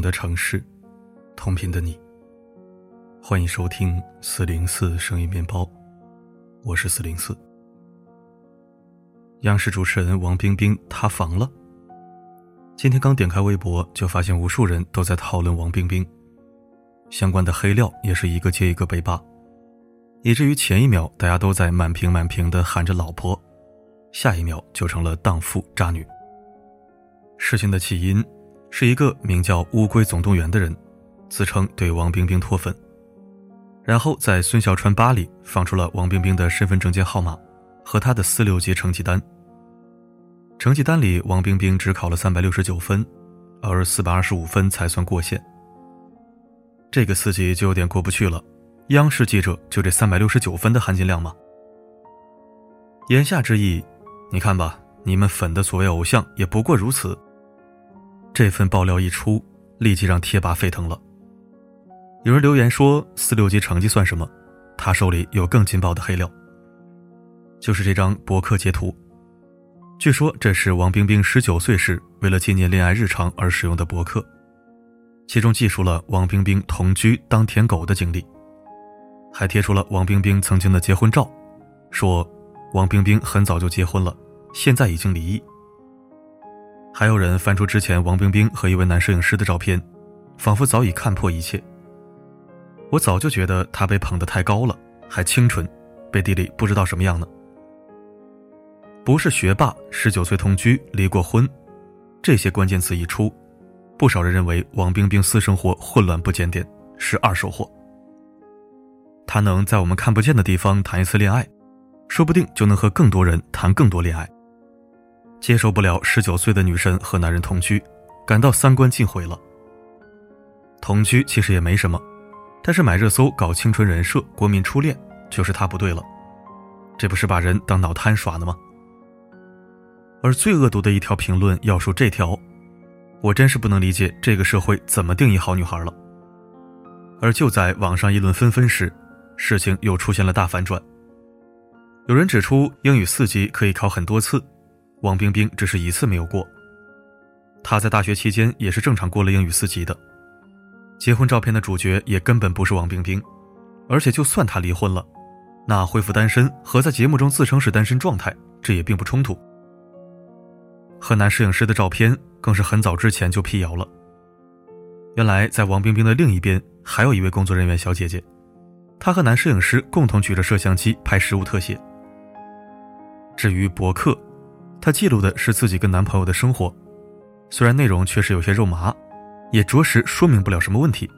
的城市，同频的你。欢迎收听四零四声音面包，我是四零四。央视主持人王冰冰塌房了。今天刚点开微博，就发现无数人都在讨论王冰冰，相关的黑料也是一个接一个被扒，以至于前一秒大家都在满屏满屏的喊着老婆，下一秒就成了荡妇渣女。事情的起因。是一个名叫“乌龟总动员”的人，自称对王冰冰脱粉，然后在孙小川吧里放出了王冰冰的身份证件号码和她的四六级成绩单。成绩单里，王冰冰只考了三百六十九分，而四百二十五分才算过线。这个四级就有点过不去了。央视记者就这三百六十九分的含金量吗？言下之意，你看吧，你们粉的所谓偶像也不过如此。这份爆料一出，立即让贴吧沸腾了。有人留言说：“四六级成绩算什么？他手里有更劲爆的黑料。”就是这张博客截图。据说这是王冰冰十九岁时为了纪念恋爱日常而使用的博客，其中记述了王冰冰同居当舔狗的经历，还贴出了王冰冰曾经的结婚照，说王冰冰很早就结婚了，现在已经离异。还有人翻出之前王冰冰和一位男摄影师的照片，仿佛早已看破一切。我早就觉得她被捧得太高了，还清纯，背地里不知道什么样呢。不是学霸，十九岁同居，离过婚，这些关键词一出，不少人认为王冰冰私生活混乱不检点，是二手货。她能在我们看不见的地方谈一次恋爱，说不定就能和更多人谈更多恋爱。接受不了十九岁的女生和男人同居，感到三观尽毁了。同居其实也没什么，但是买热搜搞青春人设、国民初恋，就是他不对了。这不是把人当脑瘫耍呢吗？而最恶毒的一条评论要数这条，我真是不能理解这个社会怎么定义好女孩了。而就在网上议论纷纷时，事情又出现了大反转。有人指出，英语四级可以考很多次。王冰冰只是一次没有过。她在大学期间也是正常过了英语四级的。结婚照片的主角也根本不是王冰冰，而且就算她离婚了，那恢复单身和在节目中自称是单身状态，这也并不冲突。和男摄影师的照片更是很早之前就辟谣了。原来在王冰冰的另一边还有一位工作人员小姐姐，她和男摄影师共同举着摄像机拍实物特写。至于博客。她记录的是自己跟男朋友的生活，虽然内容确实有些肉麻，也着实说明不了什么问题。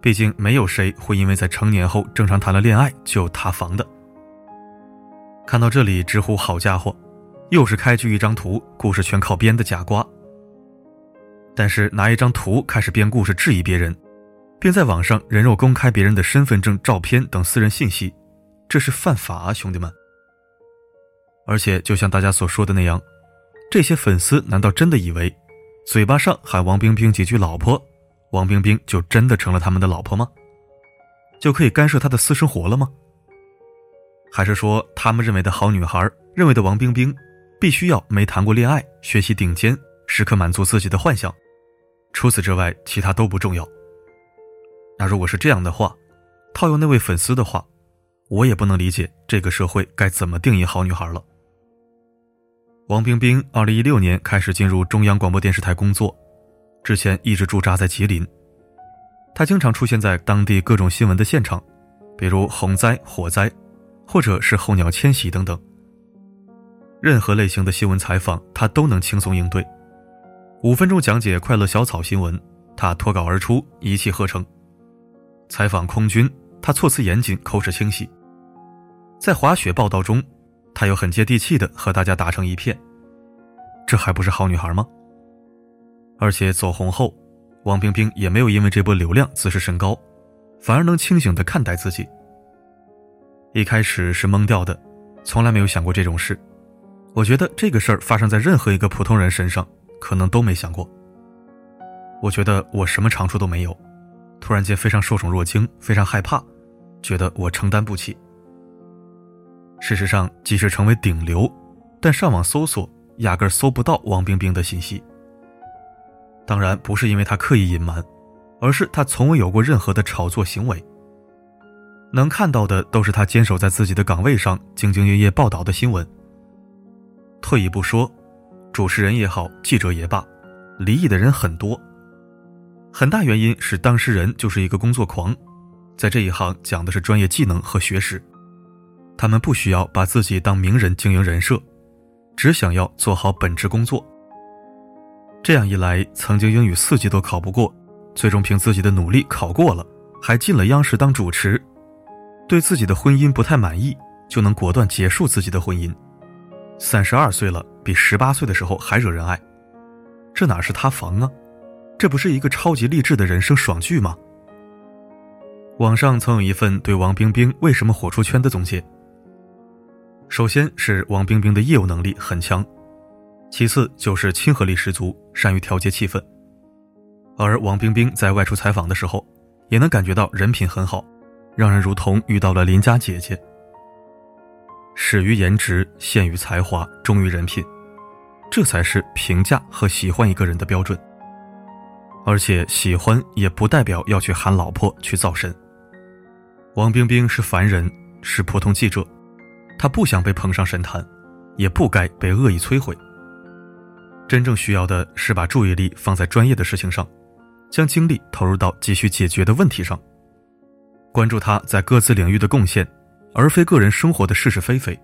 毕竟没有谁会因为在成年后正常谈了恋爱就塌房的。看到这里，直呼好家伙，又是开局一张图，故事全靠编的假瓜。但是拿一张图开始编故事质疑别人，并在网上人肉公开别人的身份证、照片等私人信息，这是犯法啊，兄弟们！而且，就像大家所说的那样，这些粉丝难道真的以为，嘴巴上喊王冰冰几句“老婆”，王冰冰就真的成了他们的老婆吗？就可以干涉她的私生活了吗？还是说，他们认为的好女孩，认为的王冰冰，必须要没谈过恋爱，学习顶尖，时刻满足自己的幻想，除此之外，其他都不重要？那如果是这样的话，套用那位粉丝的话，我也不能理解这个社会该怎么定义好女孩了。王冰冰二零一六年开始进入中央广播电视台工作，之前一直驻扎在吉林。她经常出现在当地各种新闻的现场，比如洪灾、火灾，或者是候鸟迁徙等等。任何类型的新闻采访，她都能轻松应对。五分钟讲解快乐小草新闻，她脱稿而出，一气呵成。采访空军，她措辞严谨，口齿清晰。在滑雪报道中。她又很接地气的和大家打成一片，这还不是好女孩吗？而且走红后，王冰冰也没有因为这波流量自视甚高，反而能清醒的看待自己。一开始是懵掉的，从来没有想过这种事。我觉得这个事儿发生在任何一个普通人身上，可能都没想过。我觉得我什么长处都没有，突然间非常受宠若惊，非常害怕，觉得我承担不起。事实上，即使成为顶流，但上网搜索压根搜不到王冰冰的信息。当然不是因为他刻意隐瞒，而是他从未有过任何的炒作行为。能看到的都是他坚守在自己的岗位上，兢兢业业报道的新闻。退一步说，主持人也好，记者也罢，离异的人很多。很大原因是当事人就是一个工作狂，在这一行讲的是专业技能和学识，他们不需要把自己当名人经营人设，只想要做好本职工作。这样一来，曾经英语四级都考不过，最终凭自己的努力考过了，还进了央视当主持。对自己的婚姻不太满意，就能果断结束自己的婚姻。三十二岁了，比十八岁的时候还惹人爱，这哪是塌房啊？这不是一个超级励志的人生爽剧吗？网上曾有一份对王冰冰为什么火出圈的总结。首先是王冰冰的业务能力很强，其次就是亲和力十足，善于调节气氛。而王冰冰在外出采访的时候，也能感觉到人品很好。让人如同遇到了邻家姐姐。始于颜值，陷于才华，忠于人品，这才是评价和喜欢一个人的标准。而且喜欢也不代表要去喊老婆去造神。王冰冰是凡人，是普通记者，他不想被捧上神坛，也不该被恶意摧毁。真正需要的是把注意力放在专业的事情上，将精力投入到急需解决的问题上。关注他在各自领域的贡献，而非个人生活的是是非非。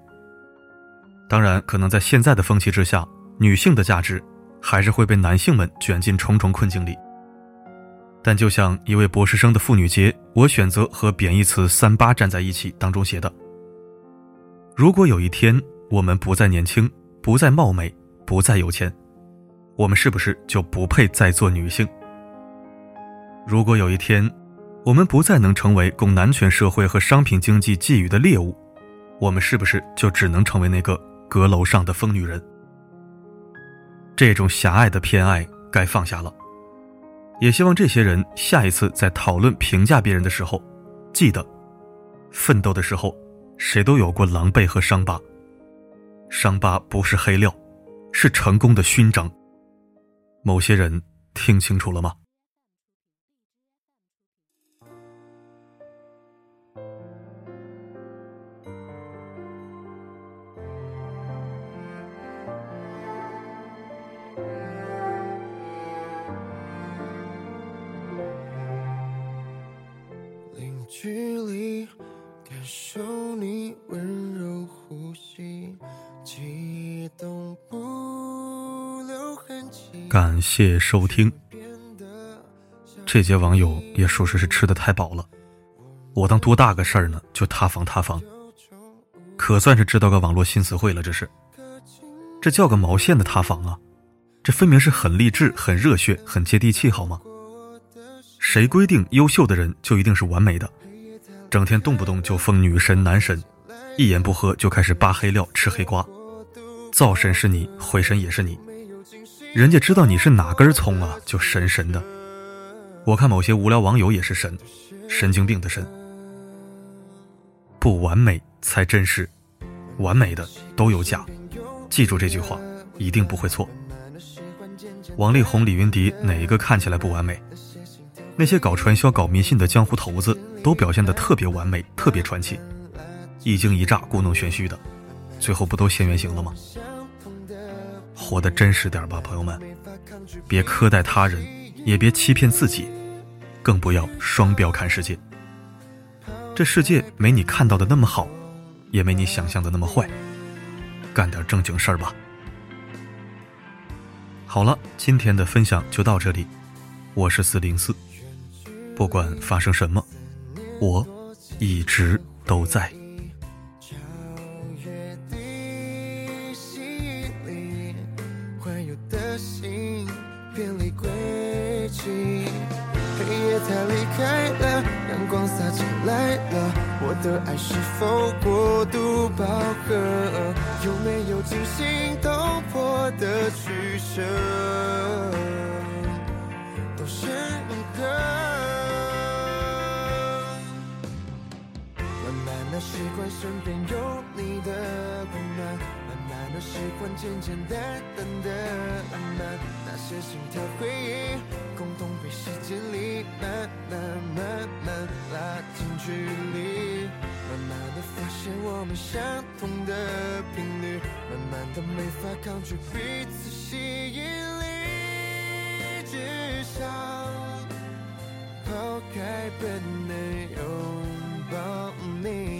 当然，可能在现在的风气之下，女性的价值还是会被男性们卷进重重困境里。但就像一位博士生的妇女节，我选择和贬义词“三八”站在一起当中写的：“如果有一天我们不再年轻，不再貌美，不再有钱，我们是不是就不配再做女性？如果有一天……”我们不再能成为供男权社会和商品经济觊觎的猎物，我们是不是就只能成为那个阁楼上的疯女人？这种狭隘的偏爱该放下了。也希望这些人下一次在讨论评价别人的时候，记得，奋斗的时候，谁都有过狼狈和伤疤，伤疤不是黑料，是成功的勋章。某些人听清楚了吗？距离，感受感谢收听。这节网友也属实是吃的太饱了，我当多大个事儿呢？就塌房塌房，可算是知道个网络新词汇了。这是，这叫个毛线的塌房啊！这分明是很励志、很热血、很接地气，好吗？谁规定优秀的人就一定是完美的？整天动不动就封女神男神，一言不合就开始扒黑料吃黑瓜，造神是你，毁神也是你。人家知道你是哪根葱啊，就神神的。我看某些无聊网友也是神，神经病的神。不完美才真实，完美的都有假。记住这句话，一定不会错。王力宏、李云迪哪一个看起来不完美？那些搞传销、搞迷信的江湖头子，都表现得特别完美、特别传奇，一惊一乍、故弄玄虚的，最后不都现原形了吗？活得真实点吧，朋友们，别苛待他人，也别欺骗自己，更不要双标看世界。这世界没你看到的那么好，也没你想象的那么坏，干点正经事儿吧。好了，今天的分享就到这里，我是四零四。不管发生什么，我一直都在。偏离轨迹黑夜它离开了，阳光洒进来了，我的爱是否过度饱和？有没有惊心动魄的取舍？都是梦和，慢慢的？习惯身边有你的温暖，我喜欢简简单单的浪漫，那些心跳回忆，共同被时间里慢慢、慢慢拉近距离，慢慢的发现我们相同的频率，慢慢的没法抗拒彼此吸引力，只想抛开本能拥抱你。